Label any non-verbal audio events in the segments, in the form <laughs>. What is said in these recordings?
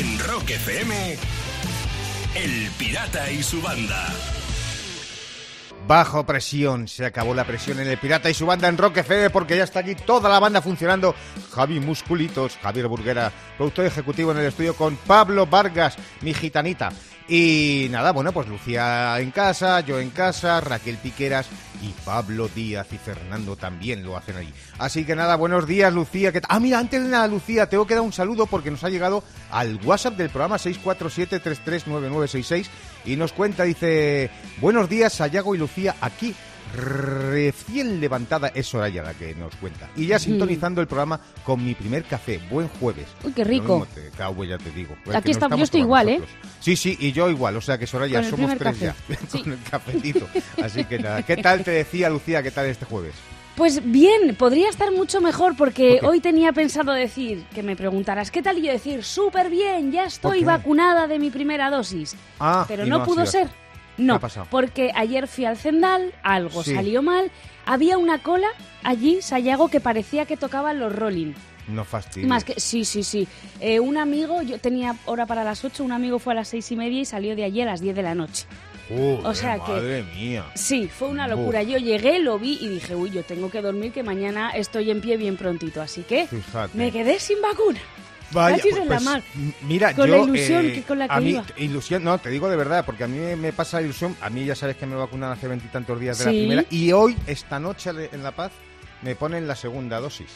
En Rock FM, El Pirata y su banda. Bajo presión, se acabó la presión en el Pirata y su banda en Rock FM porque ya está aquí toda la banda funcionando. Javi Musculitos, Javier Burguera, productor ejecutivo en el estudio con Pablo Vargas, mi gitanita. Y nada, bueno, pues Lucía en casa, yo en casa, Raquel Piqueras y Pablo Díaz y Fernando también lo hacen ahí. Así que nada, buenos días Lucía. ¿qué? Ah, mira, antes de nada Lucía, tengo que dar un saludo porque nos ha llegado al WhatsApp del programa 647-339966 y nos cuenta, dice, buenos días Sayago y Lucía aquí recién levantada es Soraya la que nos cuenta. Y ya sintonizando el programa con mi primer café. Buen jueves. Uy, qué rico. Te cago, ya te digo. Es Aquí no yo estoy igual, ¿eh? nosotros. Sí, sí, y yo igual. O sea que Soraya, somos tres café. ya. <laughs> Sí. Con el cafetito. Así que nada. ¿Qué tal te decía Lucía? ¿Qué tal este jueves? Pues bien, podría estar mucho mejor porque hoy tenía pensado decir, que me preguntaras, ¿qué tal? Y yo decir, súper bien, ya estoy vacunada de mi primera dosis. Ah, Pero no, ha pudo sido ser. No, ¿Qué ha pasado? porque ayer fui al Zendal, algo Sí. salió mal, había una cola allí, Sayago, que parecía que tocaban los Rolling. No fastidio. Más que, sí, sí, sí. Eh, un amigo, yo tenía hora para las 8, un amigo fue a las seis y media y salió de allí a las 10 de la noche. Joder, o sea que- Madre mía. Sí, fue una locura. Yo llegué, lo vi y dije, uy, yo tengo que dormir que mañana estoy en pie bien prontito. Así que Fíjate. me quedé sin vacuna. Vaya, Cachis en la pues, mar. m- Mira, Con yo, la ilusión eh, que- con la que a mí, iba. ilusión, no, te digo de verdad, porque a mí me, pasa la ilusión. A mí ya sabes que me vacunaron hace veintitantos días de la primera y hoy, esta noche en La Paz, me ponen la segunda dosis.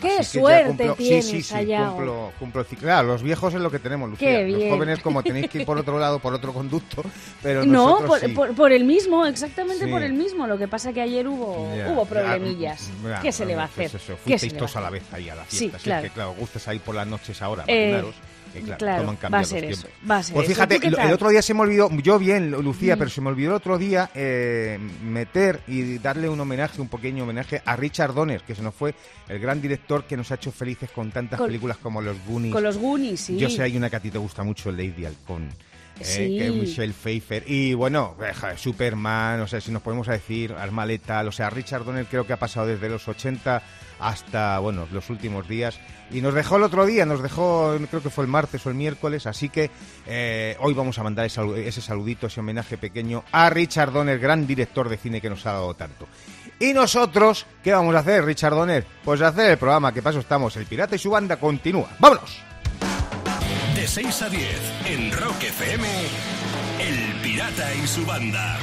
¡Qué Así suerte cumplo- tienes, Sí, sí, sí, Sayago! cumplo, cumplo. Claro, los viejos es lo que tenemos, Lucía. Qué Los bien. jóvenes, como tenéis que ir por otro lado, por otro conducto, pero No, por, sí. por- por el mismo, exactamente Sí. por el mismo. Lo que pasa que ayer hubo, Ya, hubo problemillas. ya, ¿Qué se le va a pues hacer? eso, ¿Qué se fuisteis todos a la vez ahí a la Sí, fiesta. Si claro. es que, claro, gustes ahí por las noches ahora, Eh. Que, claro, va a ser tiempos. eso, va a ser Pues fíjate, ¿Tú qué lo- el otro día se me olvidó, yo bien, Lucía, Mm. pero se me olvidó el otro día eh, meter y darle un homenaje, un pequeño homenaje a Richard Donner, que se nos fue el gran director que nos ha hecho felices con tantas Con- películas como Los Goonies. Con los Goonies, sí. Yo sé, hay una que a ti te gusta mucho, Lady Halcón. Eh, Sí. que es Michelle Pfeiffer. Y bueno, Superman, o sea, si nos podemos decir, Arma Letal, o sea, Richard Donner creo que ha pasado desde los 80 hasta, bueno, los últimos días. Y nos dejó el otro día, nos dejó, creo que fue el martes o el miércoles, así que eh, hoy vamos a mandar ese saludito, ese homenaje pequeño a Richard Donner, gran director de cine que nos ha dado tanto. Y nosotros, ¿qué vamos a hacer, Richard Donner? Pues hacer el programa, que paso estamos, El Pirata y su banda continúa. ¡Vámonos! De 6 a 10 en Rock FM, El Pirata y su banda.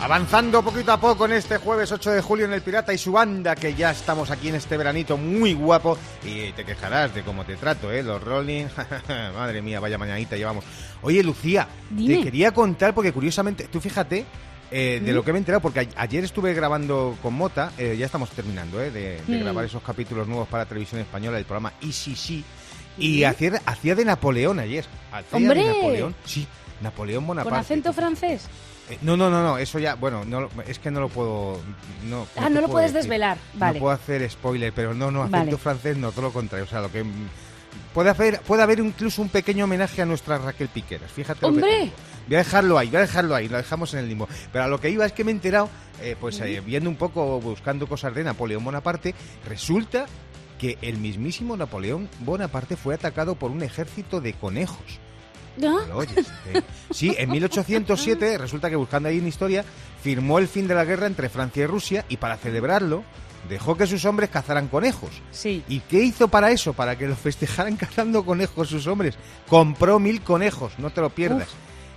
Avanzando poquito a poco en este jueves 8 de julio en El Pirata y su banda, que ya estamos aquí en este veranito muy guapo. Y te quejarás de cómo te trato, ¿eh? Los Rolling. <laughs> Madre mía, vaya mañanita llevamos. Oye, Lucía, Dime. te quería contar, porque curiosamente, tú fíjate. eh, de lo que me he enterado, porque ayer estuve grabando con Mota, eh, ya estamos terminando eh, de, de Mm. grabar esos capítulos nuevos para televisión española del programa ICC, y hacía, hacía de Napoleón ayer. Hacía ¡Hombre! de Napoleón, sí, Napoleón Bonaparte. ¿Con acento francés? eh, No, no, no, no, eso ya, bueno, no, es que no lo puedo. No, Ah, no lo puedes decir. desvelar. Vale. No puedo hacer spoiler, pero no, no, acento Vale. francés no, todo lo contrario. O sea, lo que. Puede haber, puede haber incluso un pequeño homenaje a nuestra Raquel Piqueras, fíjate. ¡Hombre! Voy a dejarlo ahí, voy a dejarlo ahí, lo dejamos en el limbo. Pero a lo que iba es que me he enterado, eh, pues eh, viendo un poco, buscando cosas de Napoleón Bonaparte, resulta que el mismísimo Napoleón Bonaparte fue atacado por un ejército de conejos. ¿No? ¿Lo oyes? Eh, Sí, en 1807, resulta que buscando ahí en historia, firmó el fin de la guerra entre Francia y Rusia y para celebrarlo dejó que sus hombres cazaran conejos. Sí. ¿Y qué hizo para eso? Para que lo festejaran <laughs> cazando conejos sus hombres. Compró mil conejos, no te lo pierdas.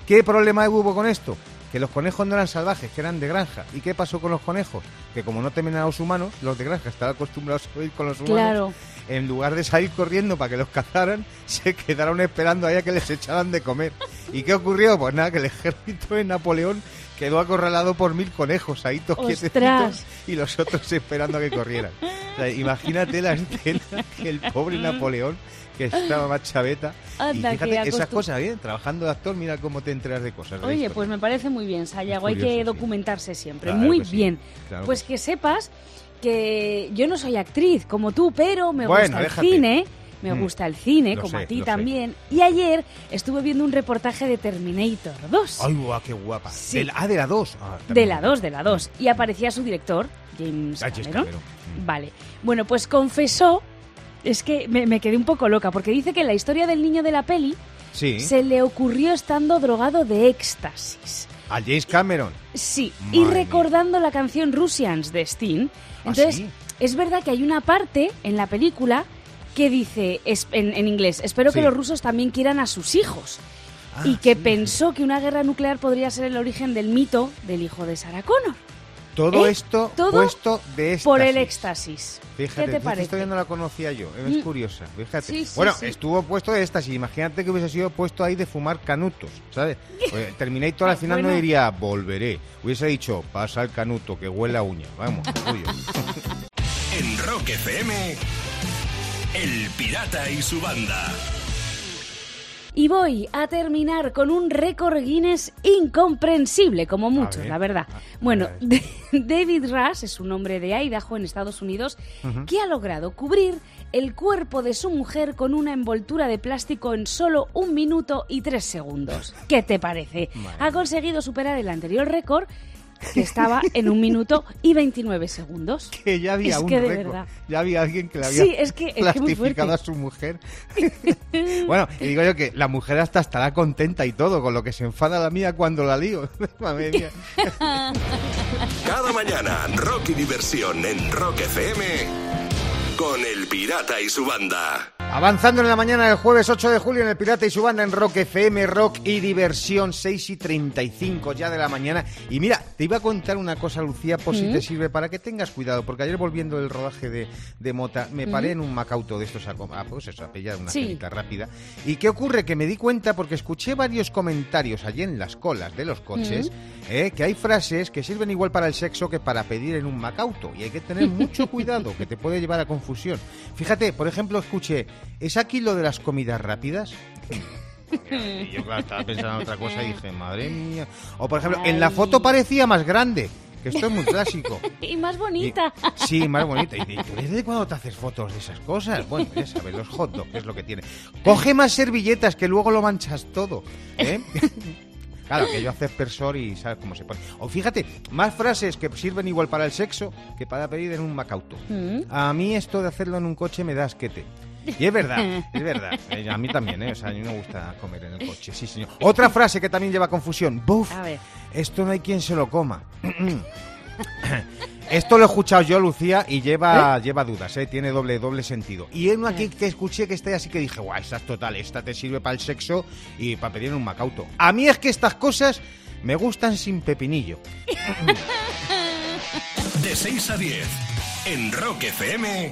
¿Qué problema hubo con esto? Que los conejos no eran salvajes, que eran de granja. ¿Y qué pasó con los conejos? Que como no temen a los humanos, los de granja estaban acostumbrados a ir con los humanos Claro. en lugar de salir corriendo para que los cazaran, <laughs> se quedaron esperando ahí a que les echaran de comer. ¿Y qué ocurrió? Pues nada, que el ejército de Napoleón quedó acorralado por mil conejos ahí todos quietecitos y los otros esperando a que corrieran. O sea, imagínate la escena que el pobre Napoleón, que estaba más chaveta, <laughs> y Anda, que fíjate, esas cosas, bien, trabajando de actor, mira cómo te enteras de cosas. de Oye, historia. pues me parece muy bien, Sayago. Hay que sí. documentarse siempre. Claro muy que sí, bien. claro pues que que sepas que yo no soy actriz como tú, pero me Bueno, gusta déjate. el cine. Me Mm. gusta el cine, Lo como sé, a ti sé. también. Y ayer estuve viendo un reportaje de Terminator 2. ¡Ay, guau, qué guapa! Sí. De la- ah, de la 2. de la 2, de la 2. Y aparecía su director, James Ah. Cameron. Mm. Vale. Bueno, pues confesó es que me, me quedé un poco loca, porque dice que la historia del niño de la peli Sí. se le ocurrió estando drogado de éxtasis. A James Cameron. Sí, y recordando la canción Russians de Sting. ¿Ah, Entonces, sí? es verdad que hay una parte en la película que dice, es- en, en inglés, espero que los rusos también quieran a sus hijos. Ah, y que sí. pensó que una guerra nuclear podría ser el origen del mito del hijo de Sarah Connor. Todo ¿Eh? esto Todo puesto de éxtasis. Por el éxtasis. Fíjate, ¿Qué te esta parece? historia no la conocía yo, es Mm. curiosa, fíjate. Sí, sí, bueno, sí. estuvo puesto de éxtasis, imagínate que hubiese sido puesto ahí de fumar canutos, ¿sabes? <laughs> Pues, Terminator al Ah, final no diría volveré, hubiese dicho pasa el canuto que huele a uña, vamos, tuyo. <laughs> En Rock FM, El Pirata y su banda. Y voy a terminar con un récord Guinness incomprensible, como muchos, ver, la verdad. a- Bueno, ver. <laughs> <laughs> David Rush es un hombre de Idaho, en Estados Unidos, que ha logrado cubrir el cuerpo de su mujer con una envoltura de plástico en solo un minuto y tres segundos. ¿Qué te parece? Ha conseguido superar el anterior récord, que estaba en un minuto y 29 segundos. <laughs> que ya había Es un que de récord, verdad. ya había alguien que le había Sí, es que- es que muy plastificado a su mujer. <laughs> bueno, y digo yo que la mujer hasta estará contenta y todo, con lo que se enfada la mía cuando la lío. <laughs> Cada mañana, rock y diversión en Rock FM con El Pirata y su banda. Avanzando en la mañana del jueves 8 de julio en el Pirata y su banda en Rock FM, Rock y Diversión, 6 y 35 ya de la mañana. Y mira, te iba a contar una cosa, Lucía, por si te sirve, para que tengas cuidado, porque ayer volviendo del rodaje de, de Mota, me paré en un Macauto de estos a, a, pues eso, a pillar una Sí. rápida. ¿Y qué ocurre? Que me di cuenta porque escuché varios comentarios allí en las colas de los coches, eh, que hay frases que sirven igual para el sexo que para pedir en un Macauto. Y hay que tener mucho <laughs> cuidado, que te puede llevar a confusión. Fíjate, por ejemplo, escuché, ¿es aquí lo de las comidas rápidas? Y yo, claro, estaba pensando en otra cosa y dije, madre mía. O, por ejemplo, en la foto parecía más grande, que esto es muy clásico. <laughs> Y más Y- bonita. sí, más bonita. Y, desde cuándo te haces fotos de esas cosas? Bueno, ya sabes, los hot dogs es lo que tiene. Coge más servilletas que luego lo manchas todo. ¿eh? <laughs> Claro, que yo hace aspersor y sabes cómo se pone. O fíjate, más frases que sirven igual para el sexo que para pedir en un Macauto. Mm. A mí esto de hacerlo en un coche me da asquete. Y es verdad, es verdad. <laughs> Eh, A mí también, ¿eh? O sea, a mí me gusta comer en el coche, sí, señor. Otra frase que también lleva confusión. Buf, A ver. esto no hay quien se lo coma. <clears throat> Esto lo he escuchado yo, Lucía, y lleva, lleva dudas, ¿eh? tiene doble, doble sentido. Y hay uno aquí que escuché que está así que dije, guau, esta es total, esta te sirve para el sexo y para pedir un macauto. A mí es que estas cosas me gustan sin pepinillo. <laughs> De 6 a 10 en Rock FM,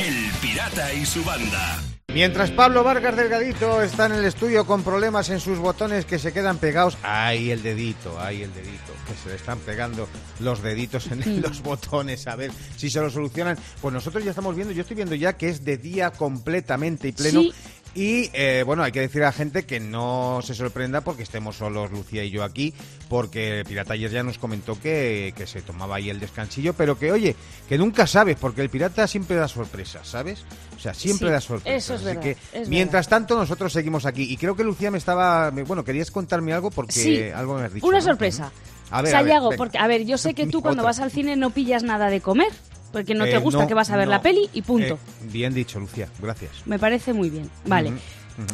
El Pirata y su banda. Mientras Pablo Vargas Delgadito está en el estudio con problemas en sus botones que se quedan pegados, ¡ay el dedito! ¡ay el dedito! Que se le están pegando los deditos en los botones a ver si se lo solucionan. Pues nosotros ya estamos viendo, yo estoy viendo ya que es de día completamente y pleno. Sí. Y eh, bueno, hay que decir a la gente que no se sorprenda porque estemos solos Lucía y yo aquí, porque Pirata ayer ya nos comentó que, que se tomaba ahí el descansillo, pero que oye, que nunca sabes, porque el pirata siempre da sorpresas, ¿sabes? O sea, siempre Sí, da sorpresas. eso es Así verdad, que es mientras tanto nosotros seguimos aquí. Y creo que Lucía me estaba, bueno, querías contarme algo porque Sí, algo me has dicho. Una ¿no? sorpresa. A ver, a ver, porque, a ver, yo sé que tú <laughs> cuando Otra. vas al cine no pillas nada de comer, porque no te Eh, gusta que vas a ver no. la peli y punto. Eh, bien dicho, Lucía, gracias. Me parece muy bien. Vale.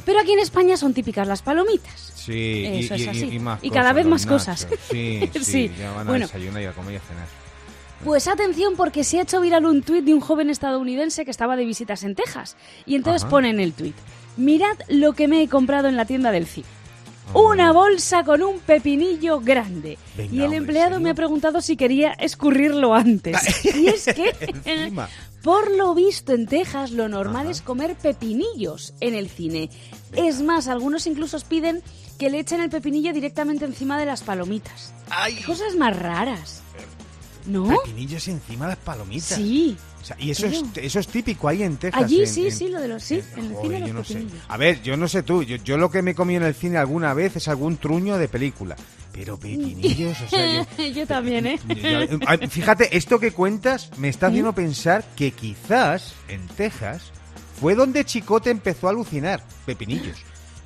Pero aquí en España son típicas las palomitas. Sí, Eso y, es así. y más Y cada vez más nachos. cosas. Sí, <laughs> sí, Sí. ya van a Bueno. desayunar y a comer y a cenar. Pues atención porque se ha hecho viral un tuit de un joven estadounidense que estaba de visitas en Texas. Y entonces Ajá. pone en el tuit, mirad lo que me he comprado en la tienda del cine. Ah, Una bolsa con un pepinillo grande. Venga, y el empleado ¿en me ha preguntado si quería escurrirlo antes. <laughs> y es que, <laughs> <laughs> por lo visto en Texas, lo normal Ajá. es comer pepinillos en el cine. Es más, algunos incluso piden que le echen el pepinillo directamente encima de las palomitas. ¡Ay! Cosas más raras. ¿No? Pepinillos encima de las palomitas. Sí. Sea, y eso es, eso es típico ahí en Texas. Allí en- sí, en- sí, lo de los sí, en el Joder, cine yo los no sé. A ver, yo no sé tú, yo, yo lo que me he comido en el cine alguna vez es algún truño de película. Pero pepinillos, o sea, yo... <laughs> Yo también, ¿eh? <laughs> yo- ah, Fíjate, esto que cuentas me está haciendo pensar que quizás en Texas fue donde Chicote empezó a alucinar. Pepinillos.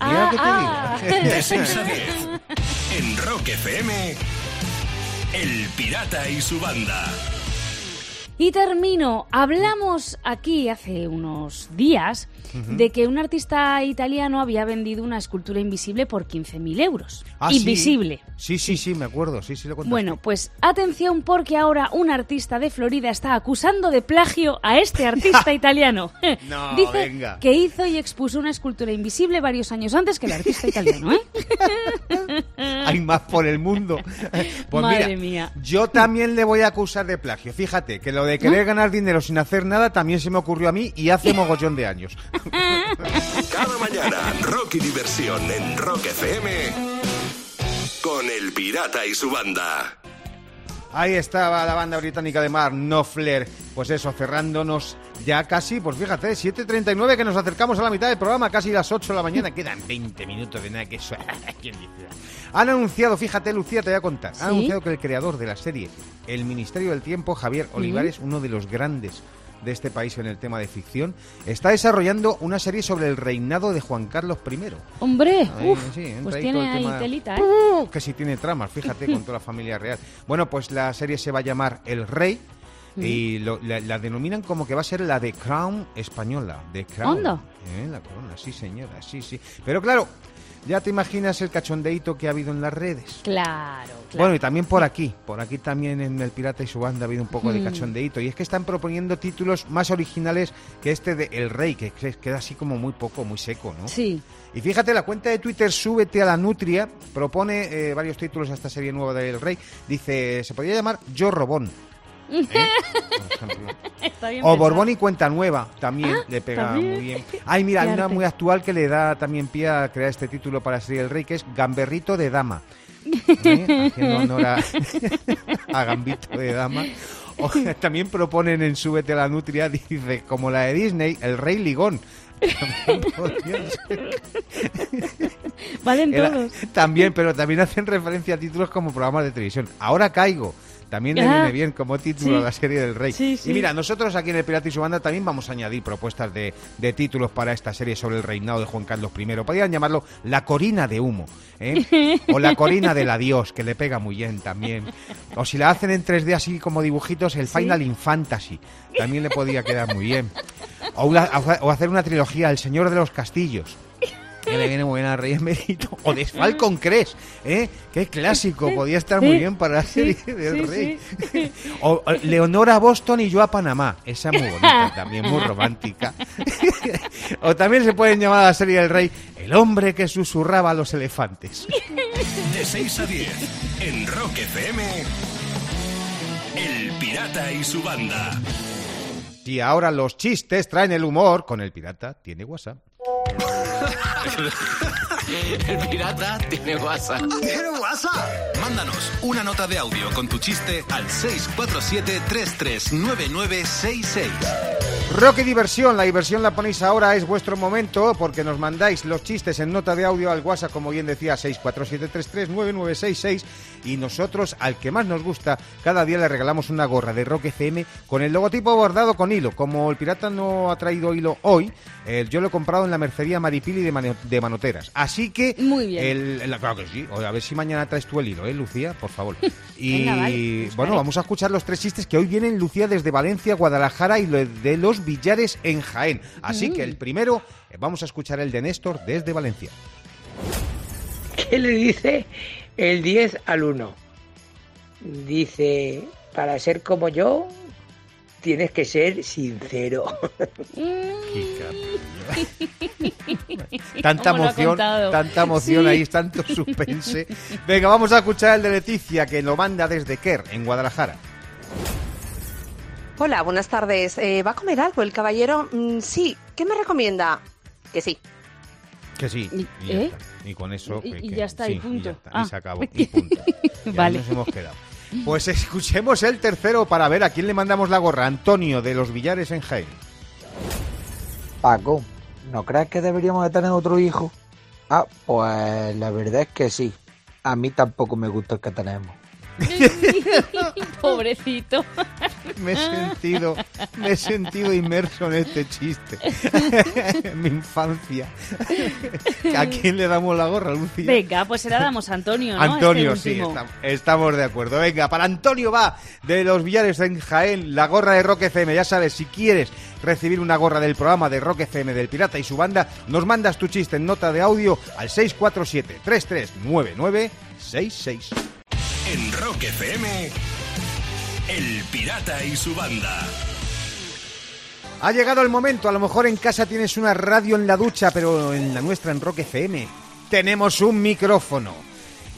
Mira lo que te Ah, digo. <laughs> De 6 a 10 en Rock FM, El Pirata y su banda. Y termino. Hablamos aquí hace unos días de que un artista italiano había vendido una escultura invisible por 15.000 euros. Ah, sí. invisible. Sí, sí, sí, me acuerdo, sí, sí lo contaste. Bueno, pues atención porque ahora un artista de Florida está acusando de plagio a este artista <laughs> italiano. No, <laughs> Dice venga. que hizo y expuso una escultura invisible varios años antes que el artista italiano, ¿eh? <laughs> Hay más por el mundo. Pues Madre mira, mía. yo también le voy a acusar de plagio. Fíjate que lo de querer ganar dinero sin hacer nada también se me ocurrió a mí y hace <laughs> mogollón de años. Cada mañana, Rocky Diversión en Rock FM con El Pirata y su banda. Ahí estaba la banda británica de Mar, No Flair. Pues eso, cerrándonos ya casi, pues fíjate, 7.39 que nos acercamos a la mitad del programa, casi las 8 de la mañana. Quedan 20 minutos de nada que eso. <laughs> ¿Quién dice? Han anunciado, fíjate, Lucía, te voy a contar. ¿Sí? Han anunciado que el creador de la serie El Ministerio del Tiempo, Javier Olivares, uno de los grandes de este país en el tema de ficción, está desarrollando una serie sobre el reinado de Juan Carlos I. Hombre, Ahí, uf, sí, entra pues ahí tiene ahí telita, ¿eh? Que sí tiene tramas, fíjate, con <laughs> toda la familia real. Bueno, pues la serie se va a llamar El Rey y lo- la, la denominan como que va a ser la de Crown española. De Crown. Eh, La corona, sí señora, sí, sí. Pero claro, ya te imaginas el cachondeíto que ha habido en las redes. Claro, claro. Bueno, y también por aquí, por aquí también en El Pirata y su banda ha habido un poco de cachondeíto. Y es que están proponiendo títulos más originales que este de El Rey, que que queda así como muy poco, muy seco, ¿no? Sí. Y fíjate, la cuenta de Twitter Súbete a la Nutria propone eh, varios títulos a esta serie nueva del Rey. Dice, se podría llamar Yo Robón. ¿Eh? <laughs> Por O. Borbón y Cuenta Nueva, también Ah, le pega también. muy bien. Ay, mira, hay una muy actual que le da también pie a crear este título para la serie del Rey, que es Gamberrito de Dama. ¿Eh? Haciendo honor a, <laughs> a Gambito de Dama. O, también proponen en Súbete a la Nutria, dice, como la de Disney, El Rey Ligón. <laughs> Ser. Valen todos. también, pero también hacen referencia a títulos como programas de televisión. Ahora caigo. También le viene bien como título sí. a la serie del Rey. Sí, sí. Y mira, nosotros aquí en El Pirata y su banda también vamos a añadir propuestas de, de títulos para esta serie sobre el reinado de Juan Carlos I. Podrían llamarlo La Corina de Humo. ¿eh? O La Corina del Adiós, que le pega muy bien también. O si la hacen en 3D así como dibujitos, el Final in Fantasy. También le podría quedar muy bien. O, una- o hacer una trilogía, El Señor de los Castillos. Que le viene muy bien al Rey Emérito. <laughs> O de Falcon Crest, ¿eh? Qué clásico, podía estar muy bien para la serie del Rey. <laughs> O, o Leonora Boston y yo a Panamá. Esa muy bonita <laughs> también, muy romántica. o también se pueden llamar a la serie del Rey El hombre que susurraba a los elefantes. De 6 a 10 en Rock FM. El Pirata y su banda. Y ahora los chistes traen el humor. Con el pirata tiene WhatsApp. El pirata tiene WhatsApp. ¿Tiene WhatsApp? Mándanos una nota de audio con tu chiste al 647-339966. Rock y diversión, la diversión la ponéis ahora, es vuestro momento, porque nos mandáis los chistes en nota de audio al WhatsApp, como bien decía, 647339966, y nosotros, al que más nos gusta, cada día le regalamos una gorra de Rock FM con el logotipo bordado con hilo. Como el pirata no ha traído hilo hoy, eh, yo lo he comprado en la mercería Maripili de, Mano- de Manoteras. Así que... Muy bien. el- claro que sí, a ver si mañana traes tú el hilo, ¿eh, Lucía? Por favor. <laughs> Y Venga, vale, buscaré. bueno, vamos a escuchar los tres chistes que hoy vienen Lucía desde Valencia, Guadalajara y de los billares en Jaén. Así que el primero, eh, vamos a escuchar el de Néstor desde Valencia. ¿Qué le dice el 10 al 1? Dice, para ser como yo, tienes que ser sincero. Tanta ¿Cómo <laughs> lo ha emoción, tanta emoción Sí. ahí, tanto suspense. Venga, vamos a escuchar el de Leticia, que lo manda desde Quer, en Guadalajara. Hola, buenas tardes. Eh, ¿Va a comer algo el caballero? Mm, sí. ¿Qué me recomienda? Que sí. Que sí. Y- Y, ya ¿eh? está. Y con eso. Y- que- y ya está, y punto. ya está, Ah. Y se acabó. Y <laughs> punto. Ya <laughs> Vale. nos hemos quedado. Pues escuchemos el tercero para ver a quién le mandamos la gorra. Antonio, de los Villares en Jaén. Paco, ¿no crees que deberíamos de tener otro hijo? Ah, pues la verdad es que sí. A mí tampoco me gusta el que tenemos. <laughs> Pobrecito. Me he sentido, me he sentido inmerso en este chiste. <laughs> en mi infancia. ¿A quién le damos la gorra, Lucía? Venga, pues se la damos a Antonio, ¿no? Antonio, Este sí, estamos de acuerdo. Venga, para Antonio va de los Villares en Jaén, la gorra de Rock FM. Ya sabes, si quieres recibir una gorra del programa de Rock FM del Pirata y su banda, nos mandas tu chiste en nota de audio al 647-339966. En Rock FM, El Pirata y su banda. Ha llegado el momento, a lo mejor en casa tienes una radio en la ducha, pero en la nuestra, en Rock FM, tenemos un micrófono.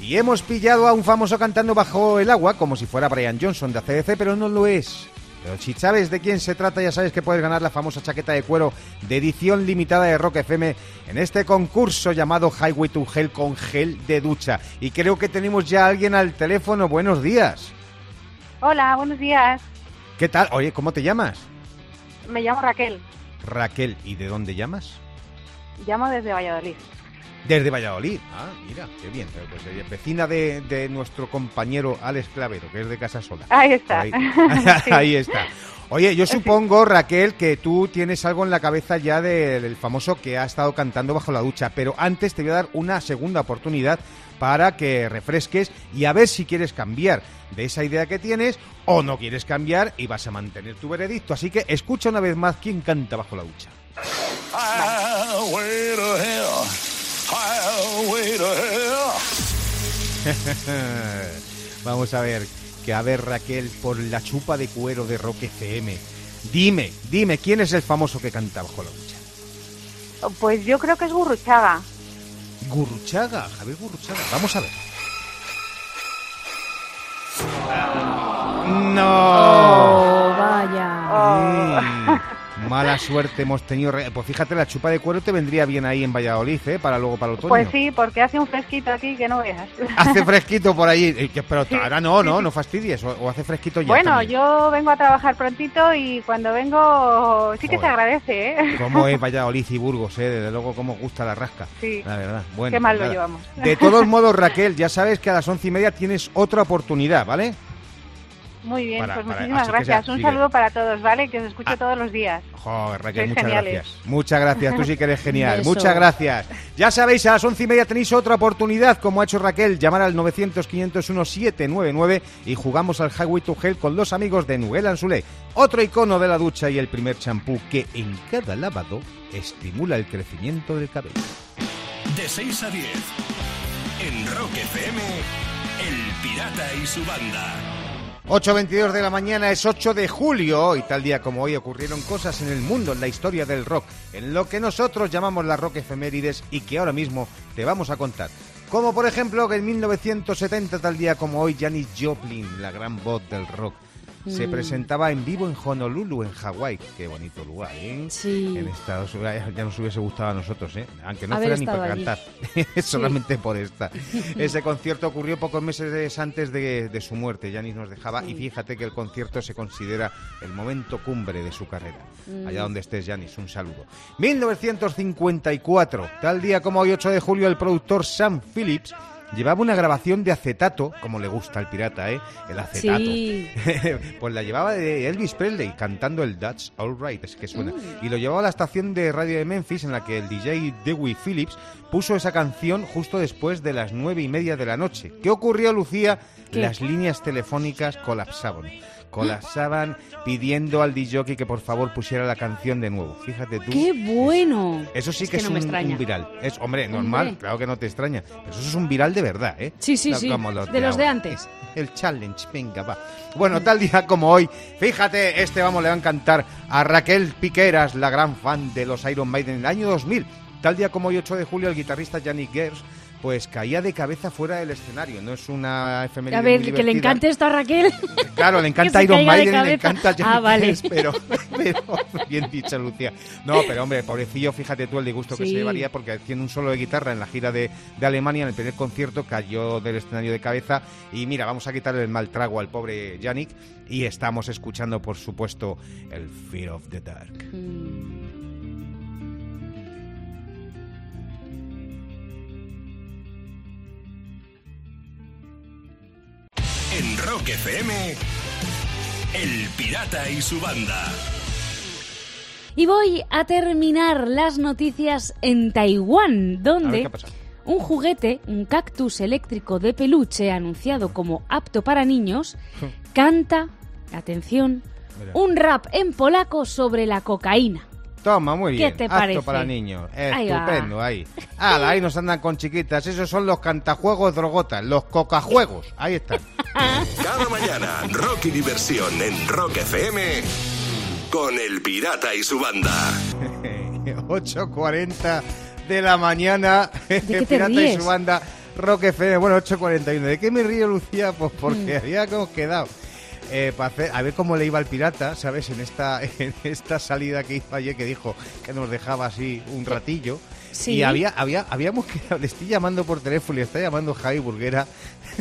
Y hemos pillado a un famoso cantando bajo el agua, como si fuera Brian Johnson de ACDC, pero no lo es. Pero si sabes de quién se trata, ya sabes que puedes ganar la famosa chaqueta de cuero de edición limitada de Rock FM en este concurso llamado Highway to Hell con gel de ducha. Y creo que tenemos ya a alguien al teléfono. Buenos días. Hola, buenos días. ¿Qué tal? Oye, ¿cómo te llamas? Me llamo Raquel. Raquel, ¿y de dónde llamas? Llamo desde Valladolid. Desde Valladolid. Ah, mira, qué bien. Pues eh, vecina de, de nuestro compañero Alex Clavero, que es de Casa Sola. Ahí está. <laughs> <laughs> Ahí, Sí. ahí está. Oye, yo supongo, Raquel, que tú tienes algo en la cabeza ya del, del famoso que ha estado cantando bajo la ducha, pero antes te voy a dar una segunda oportunidad para que refresques y a ver si quieres cambiar de esa idea que tienes o no quieres cambiar y vas a mantener tu veredicto. Así que escucha una vez más quién canta bajo la ducha. <laughs> Vamos a ver, que a ver Raquel por la chupa de cuero de Rock FM. Dime, dime, ¿quién es el famoso que canta bajo la ducha? Pues yo creo que es Gurruchaga. Gurruchaga, Javier Gurruchaga. Vamos a ver. No. Oh, vaya. Mm, Mala suerte hemos tenido. Pues fíjate, la chupa de cuero te vendría bien ahí en Valladolid, ¿eh? Para luego, para el otoño. Pues sí, porque hace un fresquito aquí que no veas. <laughs> Hace fresquito por ahí. eh, Pero ahora no, no, no fastidies. O, o hace fresquito ya. bueno, también. yo vengo a trabajar prontito y cuando vengo sí que se Joder. agradece, ¿eh? <laughs> Cómo es <laughs> Valladolid y Burgos, ¿eh? Desde luego, cómo gusta la rasca. Sí. La verdad. Bueno, Qué mal pues lo llevamos. De todos modos, Raquel, ya sabes que a las once y media tienes otra oportunidad, ¿vale? Muy bien, Para- pues para- muchísimas sea, gracias. Un sigue. Ah. saludo para todos, ¿vale? Que os escucho todos los días. Joder, Raquel, Sois muchas geniales. gracias. Muchas gracias, tú sí que eres genial. Muchas gracias. Ya sabéis, a las once y media tenéis otra oportunidad, como ha hecho Raquel, llamar al 900-501-799 y jugamos al Highway to Hell con los amigos de Nuel Anzulé. Otro icono de la ducha y el primer champú que en cada lavado estimula el crecimiento del cabello. De 6 a 10. En Rock FM, El Pirata y su banda. 8.22 de la mañana es 8 de julio y tal día como hoy ocurrieron cosas en el mundo, en la historia del rock, en lo que nosotros llamamos las rock efemérides y que ahora mismo te vamos a contar. Como por ejemplo que en 1970 tal día como hoy Janis Joplin, la gran voz del rock, se Mm. presentaba en vivo en Honolulu, en Hawái. Qué bonito lugar, ¿eh? Sí. En Estados Unidos ya nos hubiese gustado a nosotros, ¿eh? Aunque no fuera ni para allí. cantar, <laughs> solamente por esta. <laughs> Ese concierto ocurrió pocos meses antes de, de su muerte. Janis nos dejaba y fíjate que el concierto se considera el momento cumbre de su carrera. Mm. Allá donde estés, Janis, un saludo. 1954, tal día como hoy 8 de julio, el productor Sam Phillips llevaba una grabación de acetato, como le gusta al pirata, ¿eh? El acetato. Sí. <laughs> pues la llevaba de Elvis Presley cantando el That's Alright, es que suena. Mm. Y lo llevaba a la estación de radio de Memphis en la que el DJ Dewey Phillips puso esa canción justo después de las nueve y media de la noche. ¿Qué ocurrió, Lucía? ¿Qué? Las líneas telefónicas colapsaban. Colapsaban pidiendo al DJ que por favor pusiera la canción de nuevo. Fíjate tú. ¡Qué bueno! Eso sí Es que, que es no me un, un viral. Es, hombre, normal, Hombre. claro que no te extraña. Pero eso es un viral de verdad, ¿eh? Sí, sí, No sí, como de los de antes. El challenge, venga, va. Bueno, tal día como hoy, fíjate, este vamos le va a encantar a Raquel Piqueras, la gran fan de los Iron Maiden en el año 2000. Tal día como hoy, 8 de julio, el guitarrista Yannick Gers pues caía de cabeza fuera del escenario. No es una efeméride A ver, muy que le encante esto a Raquel. Claro, le <laughs> que encanta Iron Maiden le encanta Johnny Ah, vale. <laughs> Pero, pero bien dicha, Lucía. No, pero hombre, pobrecillo, fíjate tú el disgusto que Sí. se llevaría porque tiene un solo de guitarra en la gira de, de Alemania, en el primer concierto, cayó del escenario de cabeza y mira, vamos a quitarle el mal trago al pobre Yannick y estamos escuchando, por supuesto, el Fear of the Dark. En Rock FM, El Pirata y su banda. Y voy a terminar las noticias en Taiwán, donde un juguete, un cactus eléctrico de peluche anunciado como apto para niños, <laughs> canta, atención, Mira. un rap en polaco sobre la cocaína. Toma, muy ¿Qué bien. te Apto parece? para niños. Ahí. Estupendo, ahí. Ala, ahí nos andan con chiquitas. Esos son los cantajuegos drogotas, los cocajuegos. Ahí están. <laughs> Cada mañana, rock y diversión en Rock FM con El Pirata y su banda. <laughs> 8.40 de la mañana. <laughs> qué te Pirata y su banda Rock FM. Bueno, 8.41. ¿De qué me río, Lucía? Pues Mm. porque habíamos quedado. Eh, para hacer, a ver cómo le iba al pirata, ¿sabes? En esta, <laughs> en esta salida que hizo ayer que dijo que nos dejaba así un ratillo. Sí. Y había, había, habíamos quedado, le estoy llamando por teléfono, le está llamando Javi Burguera,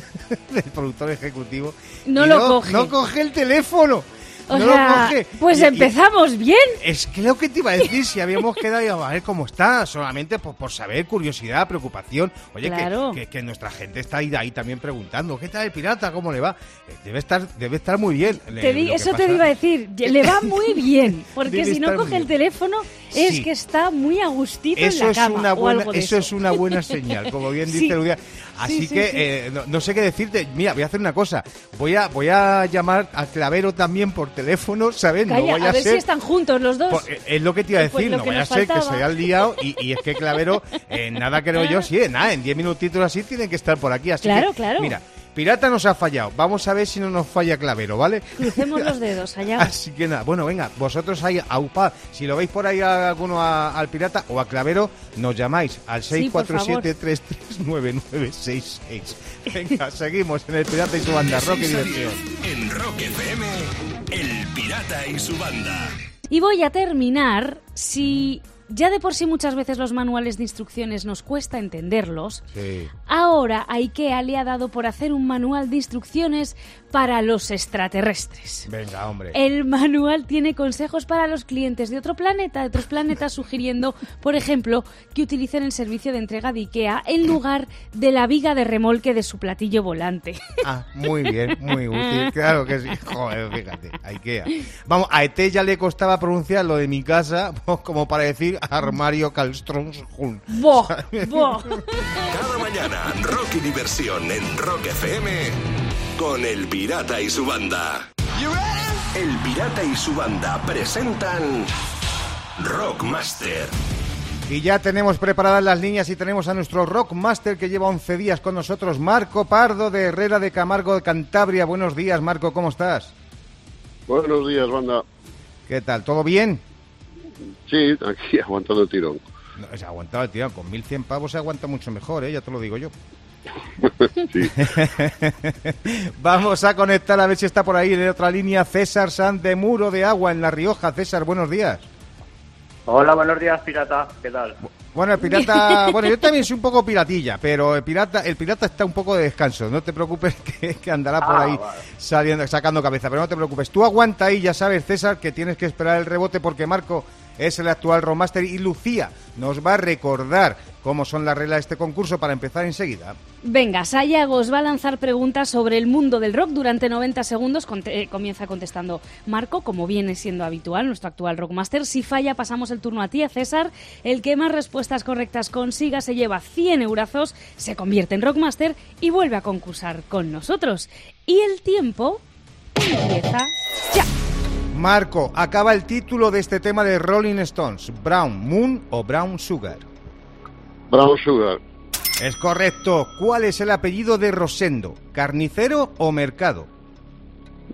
<laughs> el productor ejecutivo. No y lo coge. No coge el teléfono. O no sea, lo coge. pues Y- y- empezamos bien. es que lo que te iba a decir, si habíamos quedado y a ver cómo está, solamente por, por saber, curiosidad, preocupación. Oye, que- Claro. que, que nuestra gente está ahí, ahí también preguntando, ¿qué tal el pirata? ¿Cómo le va? Eh, Debe estar, debe estar muy bien. Le- Te di- lo que eso te iba a decir, le va <laughs> muy bien, porque Debe si no coge el teléfono es Sí. que está muy a gustito Eso en la es, cama una o buena, algo de eso es una buena señal, como bien <laughs> dice. Ludia. Así Sí, sí, que eh, no, no sé qué decirte. Mira, voy a hacer una cosa. Voy a, voy a llamar a Clavero también por teléfono, ¿sabes? no Calla, vaya a ver ser si están juntos los dos. Pues, eh, es lo que te iba a Pues decir, no vaya a ser que se haya liado y, y es que Clavero, en nada creo yo, <laughs> sí, nada, en 10 minutitos así tienen que estar por aquí. Así Claro, que, claro. Mira, Pirata nos ha fallado, vamos a ver si no nos falla Clavero, ¿vale? Crucemos <laughs> los dedos allá. Así que nada, bueno, venga, vosotros ahí, aupad, si lo veis por ahí a alguno a- al Pirata o a Clavero, nos llamáis al Sí, por 647-339966. Venga, <laughs> seguimos en el Pirata y su banda, rock y diversión. 10, En Rock FM, El Pirata y su banda. Y voy a terminar si ya de por sí muchas veces los manuales de instrucciones nos cuesta entenderlos. Sí. Ahora IKEA le ha dado por hacer un manual de instrucciones para los extraterrestres. Venga, hombre. El manual tiene consejos para los clientes de otro planeta, de otros planetas, sugiriendo, por ejemplo, que utilicen el servicio de entrega de IKEA en lugar de la viga de remolque de su platillo volante. Ah, muy bien, muy útil, claro que sí. Joder, fíjate, Ikea. Vamos, a ET ya le costaba pronunciar lo de mi casa, pues, como para decir armario Kalstromshund. ¡Boh! <laughs> ¡Boh! Cada mañana, rock y diversión en Rock FM con El Pirata y su banda. El Pirata y su banda presentan Rockmaster. Y ya tenemos preparadas las líneas y tenemos a nuestro Rockmaster que lleva 11 días con nosotros, Marco Pardo de Herrera de Camargo de Cantabria. Buenos días, Marco, ¿cómo estás? Buenos días, banda. ¿Qué tal? ¿Todo bien? Sí, aquí <laughs> aguantando el tirón. No, se ha aguantado el tío, con 1100 pavos se aguanta mucho mejor, ¿eh? ya te lo digo yo. Sí. <laughs> Vamos a conectar a ver si está por ahí en otra línea César San de Muro de Agua en La Rioja. César, buenos días. Hola, buenos días, pirata. ¿Qué tal? Bueno, el pirata, <laughs> bueno, yo también soy un poco piratilla, pero el pirata, el pirata está un poco de descanso. No te preocupes <laughs> que, que andará por Ah, ahí vale. saliendo, sacando cabeza, pero no te preocupes. Tú aguanta ahí, ya sabes, César, que tienes que esperar el rebote porque Marco es el actual Romaster y Lucía nos va a recordar cómo son las reglas de este concurso para empezar enseguida. Venga, Sayago os va a lanzar preguntas sobre el mundo del rock durante 90 segundos. Eh, comienza contestando Marco, como viene siendo habitual, nuestro actual Rockmaster. Si falla, pasamos el turno a ti, a César. El que más respuestas correctas consiga se lleva 100 eurazos, se convierte en Rockmaster y vuelve a concursar con nosotros. Y el tiempo empieza ya. Marco, acaba el título de este tema de Rolling Stones, Brown Moon o Brown Sugar. Brown Sugar, Es correcto. ¿Cuál es el apellido de Rosendo? ¿Carnicero o Mercado?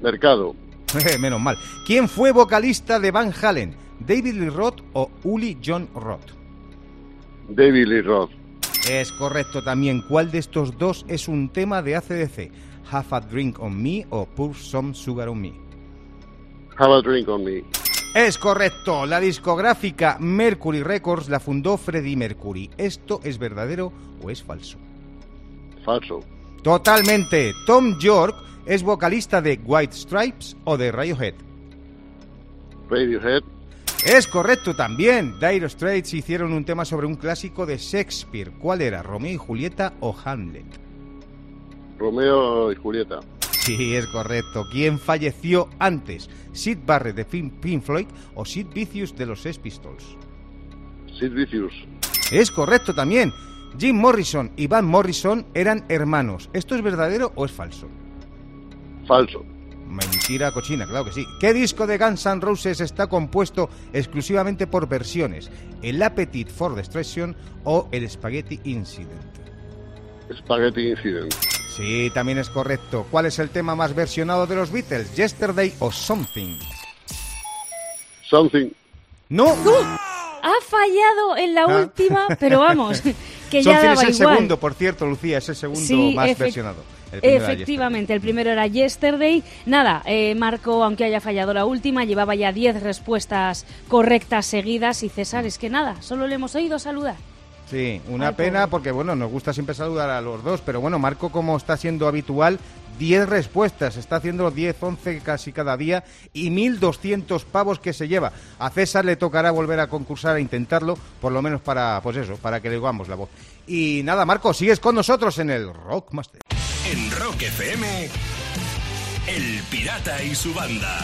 Mercado, <laughs> Menos mal. ¿Quién fue vocalista de Van Halen? ¿David Lee Roth o Uli John Roth? David Lee Roth, Es correcto también. ¿Cuál de estos dos es un tema de ACDC? ¿Have a Drink on Me o Pour Some Sugar on Me? Have a Drink on Me, Es correcto. La discográfica Mercury Records la fundó Freddie Mercury. ¿Esto es verdadero o es falso? falso. Totalmente. Tom York es vocalista de White Stripes o de Radiohead. Radiohead, Es correcto también. Dire Straits hicieron un tema sobre un clásico de Shakespeare. ¿Cuál era? ¿Romeo y Julieta o Hamlet? Romeo y Julieta, Sí, es correcto. ¿Quién falleció antes? ¿Sid Barrett de Pink Floyd o Sid Vicious de los Sex Pistols? Sid Vicious. Es correcto también. Jim Morrison y Van Morrison eran hermanos. ¿Esto es verdadero o es falso? Falso. Mentira cochina, claro que sí. ¿Qué disco de Guns N' Roses está compuesto exclusivamente por versiones? ¿El Appetite for Destruction o el Spaghetti Incident? Spaghetti Incident. Sí, también es correcto. ¿Cuál es el tema más versionado de los Beatles? ¿Yesterday o Something? Something. No. Ha fallado en la Ah. última, pero vamos, <laughs> que ya Something daba es el igual. segundo, por cierto, Lucía, es el segundo Sí, más efect- versionado. El primero era Efectivamente, el primero era Yesterday. Nada, eh, Marco, aunque haya fallado la última, llevaba ya 10 respuestas correctas seguidas y César, es que nada, solo le hemos oído saludar. Sí, una Ay, pena pobre. porque bueno, nos gusta siempre saludar a los dos, pero bueno, Marco como está siendo habitual, 10 respuestas, está haciendo 10, 11 casi cada día y 1.200 pavos que se lleva. A César le tocará volver a concursar a intentarlo, por lo menos para, pues eso, para que le oigamos la voz. Y nada, Marco, sigues con nosotros en el Rockmaster. En Rock FM, El Pirata y su banda.